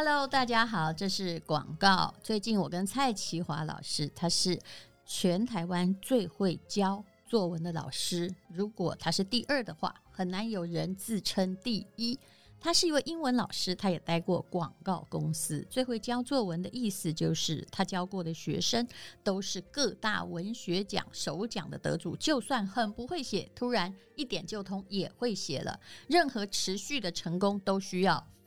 Hello，大家好，这是广告。最近我跟蔡其华老师，他是全台湾最会教作文的老师。如果他是第二的话，很难有人自称第一。他是一位英文老师，他也待过广告公司。最会教作文的意思就是，他教过的学生都是各大文学奖首奖的得主。就算很不会写，突然一点就通，也会写了。任何持续的成功都需要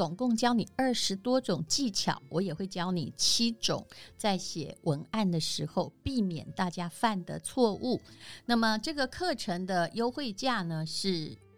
总共教你二十多种技巧，我也会教你七种，在写文案的时候避免大家犯的错误。那么这个课程的优惠价呢是。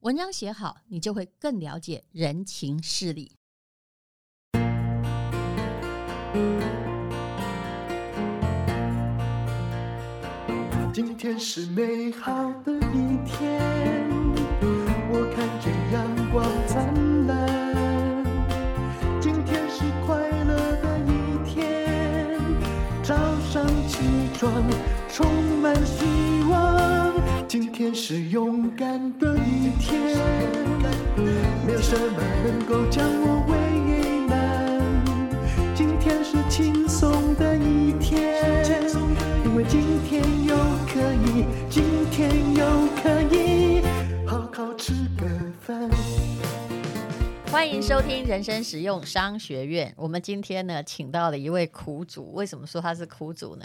文章写好，你就会更了解人情世理。今天是美好的一天，我看见阳光灿烂。今天是快乐的一天，早上起床充满希望。今天是勇够将我为难。今天是轻松的一天，因为今天又可以，今天又可以好好吃个饭。欢迎收听人生实用商学院。我们今天呢，请到了一位苦主。为什么说他是苦主呢？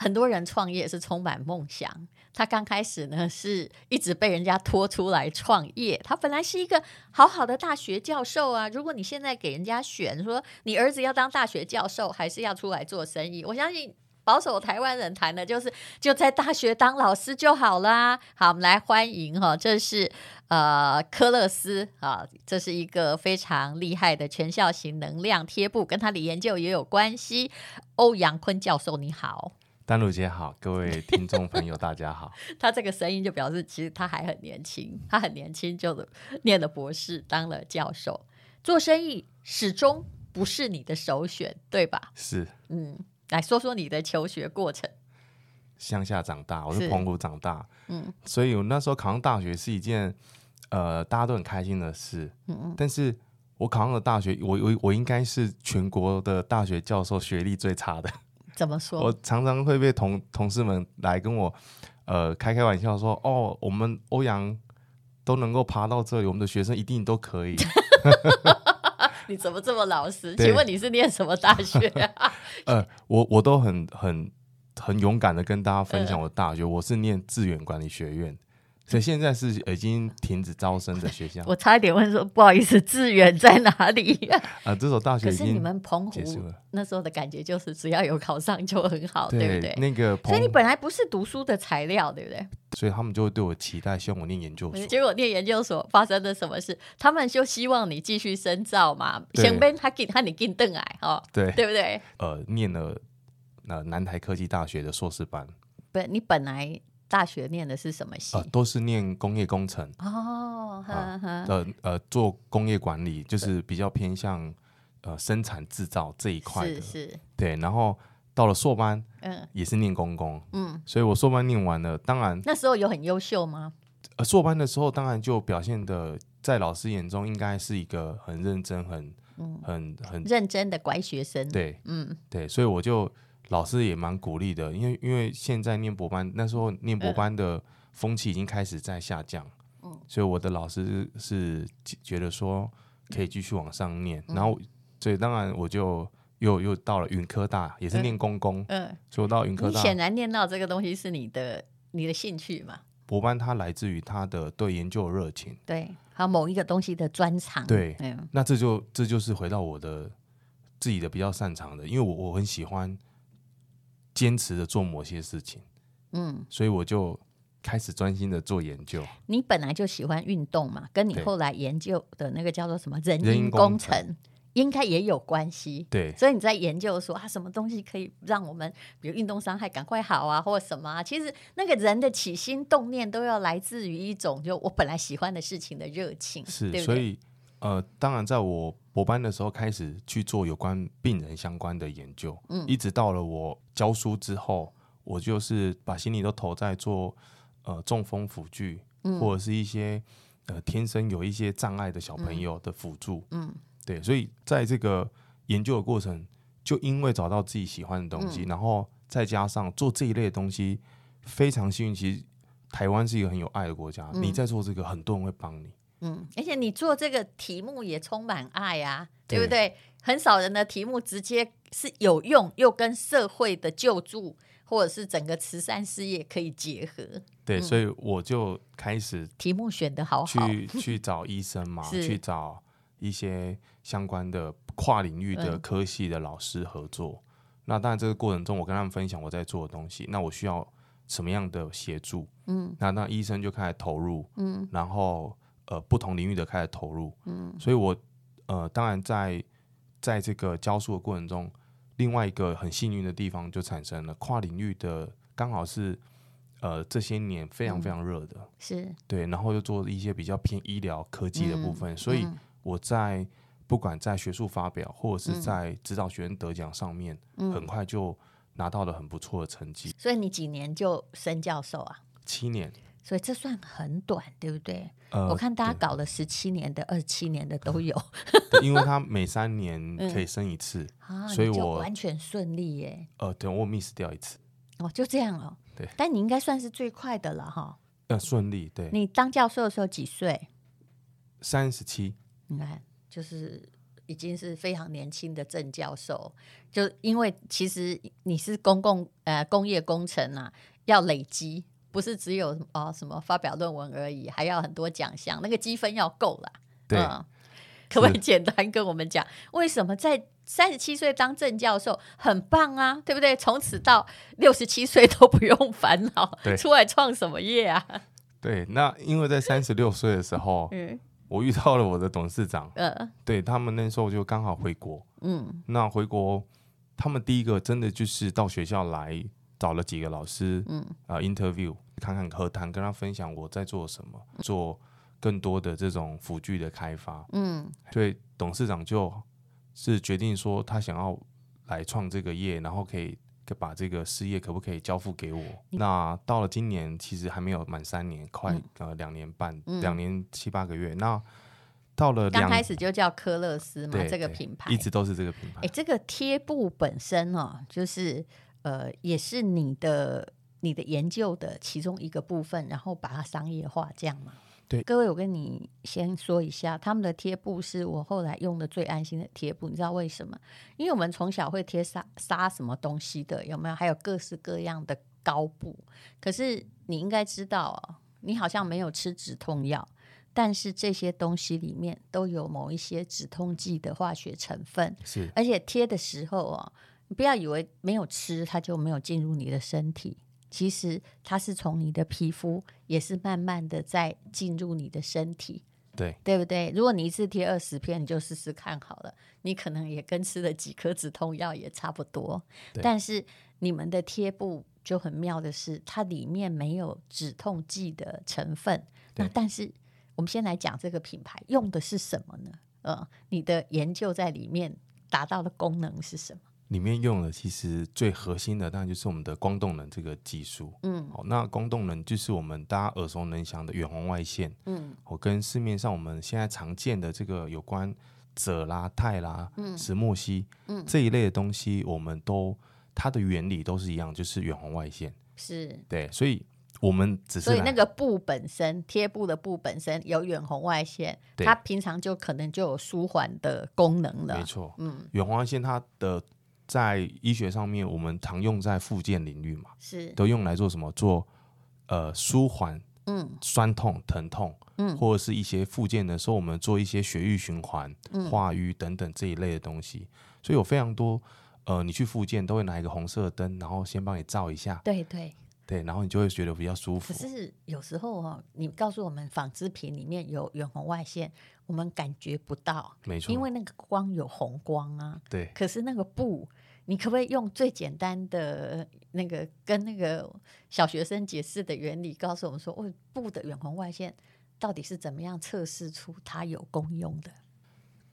很多人创业是充满梦想。他刚开始呢，是一直被人家拖出来创业。他本来是一个好好的大学教授啊。如果你现在给人家选，说你儿子要当大学教授，还是要出来做生意，我相信保守台湾人谈的就是就在大学当老师就好啦。好，我们来欢迎哈，这是呃科乐斯啊，这是一个非常厉害的全效型能量贴布，跟他的研究也有关系。欧阳坤教授，你好。丹如姐好，各位听众朋友大家好。他这个声音就表示，其实他还很年轻，他很年轻就念了博士，当了教授。做生意始终不是你的首选，对吧？是，嗯，来说说你的求学过程。乡下长大，我是澎湖长大，嗯，所以我那时候考上大学是一件呃大家都很开心的事，嗯嗯。但是我考上了大学，我我我应该是全国的大学教授学历最差的。怎么说？我常常会被同同事们来跟我，呃，开开玩笑说：“哦，我们欧阳都能够爬到这里，我们的学生一定都可以。” 你怎么这么老实？请问你是念什么大学啊？呃，我我都很很很勇敢的跟大家分享我的大学，呃、我是念致远管理学院，所以现在是已经停止招生的学校。我差一点问说，不好意思，志远在哪里？啊，这所大学已经可是你们澎湖那时候的感觉就是，只要有考上就很好，对，对不对？那个，所以你本来不是读书的材料，对不对？所以他们就会对我期待，希望我念研究所。结果念研究所发生了什么事？他们就希望你继续深造嘛，前边他给他你进邓矮哈，对对不对？呃，念了呃南台科技大学的硕士班。不，你本来。大学念的是什么系？呃，都是念工业工程哦，呵呵呃呃，做工业管理，就是比较偏向呃生产制造这一块的，是是，对。然后到了硕班，嗯，也是念公工，嗯，所以我硕班念完了，当然那时候有很优秀吗？呃，硕班的时候，当然就表现的在老师眼中应该是一个很认真、很、嗯、很很认真的乖学生，对，嗯，对，所以我就。老师也蛮鼓励的，因为因为现在念博班，那时候念博班的风气已经开始在下降，嗯，所以我的老师是觉得说可以继续往上念，嗯、然后所以当然我就又又到了云科大，也是念公公，嗯，所以我到云科大，显然念到这个东西是你的你的兴趣嘛？博班它来自于他的对研究的热情，对，还有某一个东西的专长，对，嗯、那这就这就是回到我的自己的比较擅长的，因为我我很喜欢。坚持的做某些事情，嗯，所以我就开始专心的做研究。你本来就喜欢运动嘛，跟你后来研究的那个叫做什么人因工程，应该也有关系。对，所以你在研究说啊，什么东西可以让我们比如运动伤害赶快好啊，或者什么啊？其实那个人的起心动念都要来自于一种就我本来喜欢的事情的热情，是，对对，所以。呃，当然，在我博班的时候开始去做有关病人相关的研究，嗯，一直到了我教书之后，我就是把心力都投在做呃中风辅具，嗯，或者是一些呃天生有一些障碍的小朋友的辅助，嗯，对，所以在这个研究的过程，就因为找到自己喜欢的东西，嗯，然后再加上做这一类的东西，非常幸运，其实台湾是一个很有爱的国家，嗯，你在做这个，很多人会帮你。嗯，而且你做这个题目也充满爱啊，对，对不对？很少人的题目直接是有用，又跟社会的救助或者是整个慈善事业可以结合。对，嗯、所以我就开始题目选的好好，去去找医生嘛，去找一些相关的跨领域的科系的老师合作。嗯、那当然，这个过程中我跟他们分享我在做的东西，那我需要什么样的协助？嗯，那那医生就开始投入，嗯，然后。呃，不同领域的开始投入，嗯，所以我呃，当然在在这个教书的过程中，另外一个很幸运的地方就产生了跨领域的，刚好是呃这些年非常非常热的，嗯、是。对，然后又做一些比较偏医疗科技的部分，嗯、所以我在不管在学术发表或者是在指导学生得奖上面，嗯、很快就拿到了很不错的成绩。所以你几年就升教授啊？七年。所以这算很短，对不对？呃、我看大家搞了十七年的、二十七年的都有。因为 他每三年可以生一次，嗯、所以我完全顺利耶。呃，对，我 miss 掉一次。哦，就这样哦。对，但你应该算是最快的了哈。呃，顺利。对。你当教授的时候几岁？三十七。你看，就是已经是非常年轻的正教授。就因为其实你是公共呃工业工程啊，要累积。不是只有哦什么发表论文而已，还要很多奖项，那个积分要够啦。对，嗯、可不可以简单跟我们讲，为什么在三十七岁当正教授很棒啊？对不对？从此到六十七岁都不用烦恼，对出来创什么业啊？对，那因为在三十六岁的时候，嗯，我遇到了我的董事长，嗯，对他们那时候就刚好回国，嗯，那回国他们第一个真的就是到学校来。找了几个老师，嗯啊、呃、，interview 看看和谈，跟他分享我在做什么，做更多的这种辅具的开发，嗯，所以董事长就是决定说他想要来创这个业，然后可以把这个事业可不可以交付给我？嗯、那到了今年其实还没有满三年，快、嗯、呃两年半，两、嗯、年七八个月。那到了刚开始就叫科乐斯嘛，这个品牌一直都是这个品牌。哎，这个贴布本身哦，就是。呃，也是你的你的研究的其中一个部分，然后把它商业化，这样吗？对，各位，我跟你先说一下，他们的贴布是我后来用的最安心的贴布，你知道为什么？因为我们从小会贴杀杀什么东西的，有没有？还有各式各样的膏布。可是你应该知道，你好像没有吃止痛药，但是这些东西里面都有某一些止痛剂的化学成分。是，而且贴的时候哦，你不要以为没有吃它就没有进入你的身体，其实它是从你的皮肤也是慢慢的在进入你的身体。对，对不对？如果你一次贴二十片，你就试试看好了。你可能也跟吃了几颗止痛药也差不多。但是你们的贴布就很妙的是，它里面没有止痛剂的成分。那但是我们先来讲这个品牌用的是什么呢？呃，你的研究在里面达到的功能是什么？里面用的其实最核心的，当然就是我们的光动能这个技术。嗯，好，那光动能就是我们大家耳熟能详的远红外线。嗯，我跟市面上我们现在常见的这个有关锗啦、钛啦、石墨烯，嗯，这一类的东西，我们都它的原理都是一样，就是远红外线。是，对，所以我们只是所以那个布本身贴布的布本身有远红外线，它平常就可能就有舒缓的功能了。没错，嗯，远红外线它的。在医学上面，我们常用在复健领域嘛，是都用来做什么？做呃舒缓，嗯，酸痛、疼痛，嗯，或者是一些复健的时候，我们做一些血液循环、嗯、化瘀等等这一类的东西。所以有非常多呃，你去附件都会拿一个红色的灯，然后先帮你照一下，对对对，然后你就会觉得比较舒服。可是有时候哦，你告诉我们纺织品里面有远红外线，我们感觉不到，没错，因为那个光有红光啊，对，可是那个布。你可不可以用最简单的那个跟那个小学生解释的原理，告诉我们说，哦，布的远红外线到底是怎么样测试出它有功用的？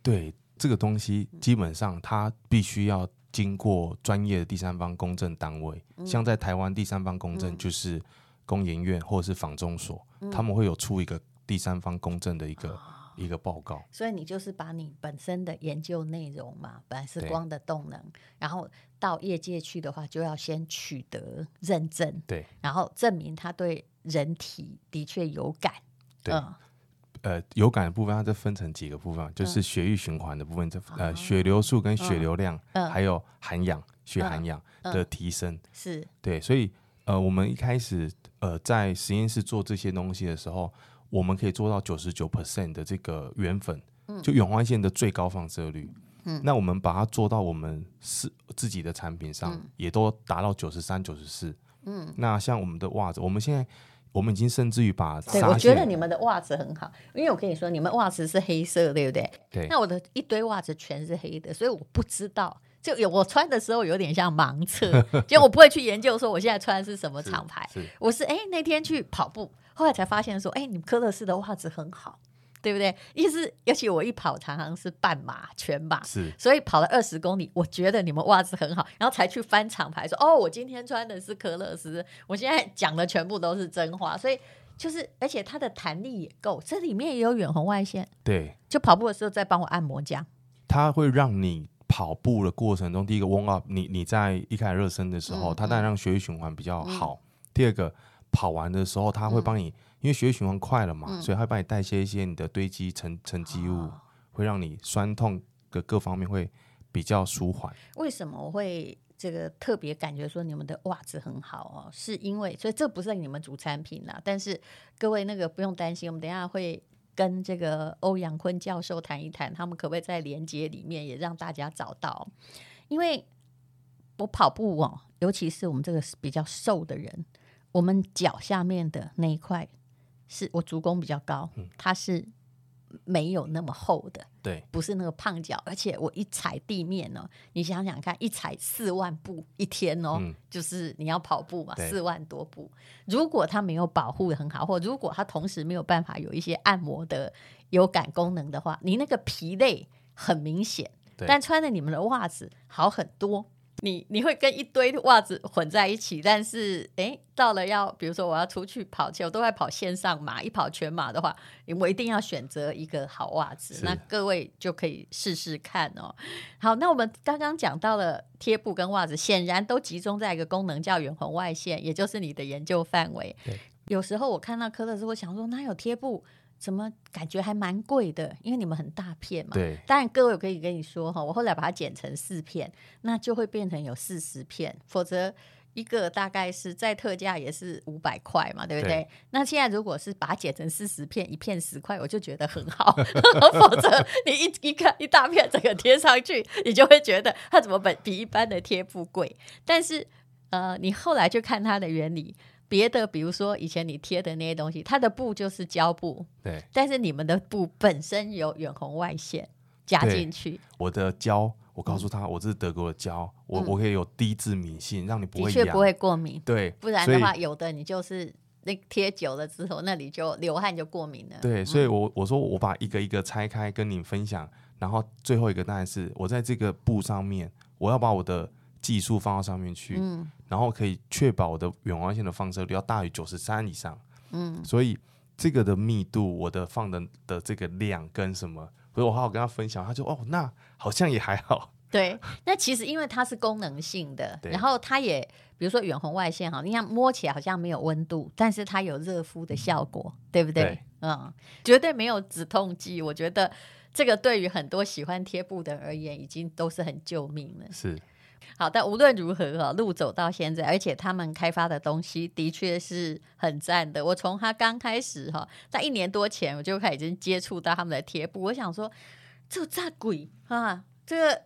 对，这个东西基本上它必须要经过专业的第三方公证单位，嗯、像在台湾第三方公证就是工研院或者是房中所，嗯、他们会有出一个第三方公证的一个。哦一个报告，所以你就是把你本身的研究内容嘛，本来是光的动能，然后到业界去的话，就要先取得认证，对，然后证明它对人体的确有感，对，嗯、呃，有感的部分它就分成几个部分，就是血液循环的部分，这、嗯、呃血流速跟血流量，嗯、还有含氧血含氧的提升，是。对，所以呃，我们一开始呃在实验室做这些东西的时候。我们可以做到九十九 percent 的这个原粉，就远红外线的最高放射率。嗯，那我们把它做到我们是自己的产品上，嗯、也都达到九十三、九十四。嗯，那像我们的袜子，我们现在我们已经甚至于把，对，我觉得你们的袜子很好，因为我跟你说，你们袜子是黑色，对不对？对。那我的一堆袜子全是黑的，所以我不知道，就有我穿的时候有点像盲测，就我不会去研究说我现在穿的是什么厂牌。是，是我是哎那天去跑步。后来才发现说，哎，你们科勒斯的袜子很好，对不对？意思，尤其我一跑常常是半马、全马，是，所以跑了二十公里，我觉得你们袜子很好，然后才去翻厂牌，说，哦，我今天穿的是科乐斯，我现在讲的全部都是真话，所以就是，而且它的弹力也够，这里面也有远红外线，对，就跑步的时候再帮我按摩这样，它会让你跑步的过程中，第一个 warm up，你你在一开始热身的时候，嗯、它当然让血液循环比较好，嗯、第二个。跑完的时候，它会帮你，嗯、因为血液循环快了嘛，嗯、所以它会帮你代谢一些你的堆积沉沉积物，哦、会让你酸痛的各方面会比较舒缓。为什么我会这个特别感觉说你们的袜子很好哦？是因为，所以这不是你们主产品啦，但是各位那个不用担心，我们等一下会跟这个欧阳坤教授谈一谈，他们可不可以在连接里面也让大家找到？因为我跑步哦，尤其是我们这个比较瘦的人。我们脚下面的那一块是我足弓比较高，嗯、它是没有那么厚的，对，不是那个胖脚，而且我一踩地面哦，你想想看，一踩四万步一天哦，嗯、就是你要跑步嘛，四万多步，如果它没有保护得很好，或如果它同时没有办法有一些按摩的有感功能的话，你那个疲累很明显，但穿着你们的袜子好很多。你你会跟一堆袜子混在一起，但是诶，到了要比如说我要出去跑，其实我都在跑线上马，一跑全马的话，我一定要选择一个好袜子。那各位就可以试试看哦。好，那我们刚刚讲到了贴布跟袜子，显然都集中在一个功能叫远红外线，也就是你的研究范围。有时候我看到科乐丝，我想说哪有贴布？怎么感觉还蛮贵的？因为你们很大片嘛。对。当然，各位我可以跟你说哈，我后来把它剪成四片，那就会变成有四十片。否则一个大概是在特价也是五百块嘛，对不对？对，那现在如果是把它剪成四十片，一片十块，我就觉得很好。否则你一一看一大片整个贴上去，你就会觉得它怎么比比一般的贴布贵？但是呃，你后来就看它的原理，别的比如说以前你贴的那些东西，它的布就是胶布，对。但是你们的布本身有远红外线加进去，我的胶。我告诉他，我这是德国的胶，我我可以有低致敏性，让你不会的确不会过敏。对，不然的话，有的你就是那贴久了之后，那里就流汗就过敏了。对，所以我我说我把一个一个拆开跟你分享，然后最后一个当然是我在这个布上面，我要把我的技术放到上面去，嗯，然后可以确保我的远红外线的放射率要大于九十三以上，嗯，所以这个的密度，我的放的的这个量跟什么。所以我好好跟他分享，他就哦，那好像也还好。对，那其实因为它是功能性的，然后它也比如说远红外线哈，你看摸起来好像没有温度，但是它有热敷的效果，嗯、对不对？对嗯，绝对没有止痛剂。我觉得这个对于很多喜欢贴布的人而言，已经都是很救命了。是。好，但无论如何哈，路走到现在，而且他们开发的东西的确是很赞的。我从他刚开始哈，在一年多前我就开始已经接触到他们的贴布，我想说这咋贵啊？这个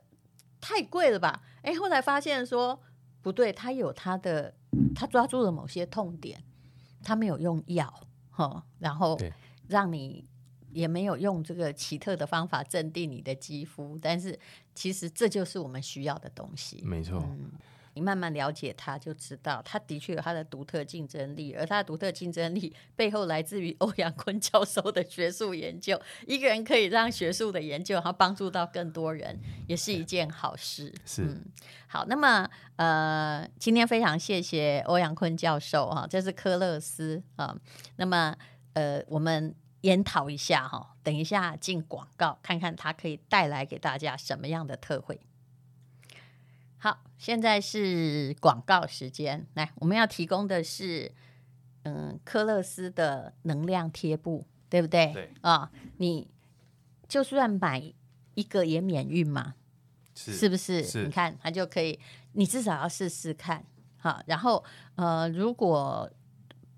太贵了吧？哎，后来发现说不对，他有他的，他抓住了某些痛点，他没有用药哈，然后让你。也没有用这个奇特的方法镇定你的肌肤，但是其实这就是我们需要的东西。没错，嗯，你慢慢了解它，就知道它的确有它的独特竞争力，而它的独特竞争力背后来自于欧阳坤教授的学术研究。一个人可以让学术的研究，然后帮助到更多人，也是一件好事。是，嗯，好。那么，呃，今天非常谢谢欧阳坤教授哈，这是科勒斯啊。那么，呃，我们。研讨一下哈，等一下进广告，看看它可以带来给大家什么样的特惠。好，现在是广告时间，来，我们要提供的是，嗯，科勒斯的能量贴布，对不对？对啊，你就算买一个也免运嘛，是，是不是？是，你看它就可以，你至少要试试看，好，然后呃，如果。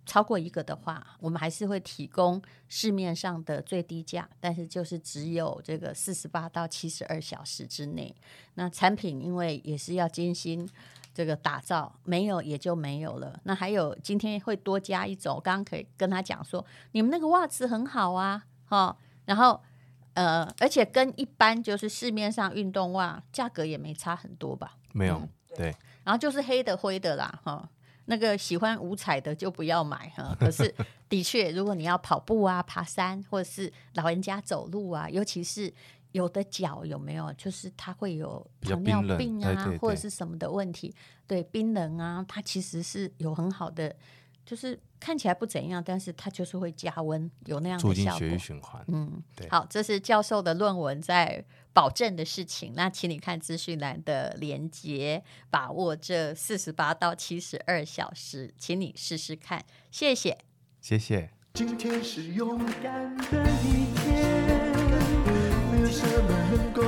超过一个的话，我们还是会提供市面上的最低价，但是就是只有这个四十八到七十二小时之内。那产品因为也是要精心这个打造，没有也就没有了。那还有今天会多加一种，刚刚可以跟他讲说，你们那个袜子很好啊，哈，然后呃，而且跟一般就是市面上运动袜价格也没差很多吧？没有，对，对。然后就是黑的灰的啦，哈。那个喜欢五彩的就不要买哈，可是的确，如果你要跑步啊、爬山，或者是老人家走路啊，尤其是有的脚有没有，就是它会有糖尿病啊，或者是什么的问题，对，冰冷啊，它其实是有很好的。就是看起来不怎样，但是它就是会加温，有那样的效果。促进血液循环。嗯，对。好，这是教授的论文在保证的事情。那请你看资讯栏的连接，把握这四十八到七十二小时，请你试试看。谢谢，谢谢。今天是勇敢的一天，没有什么能够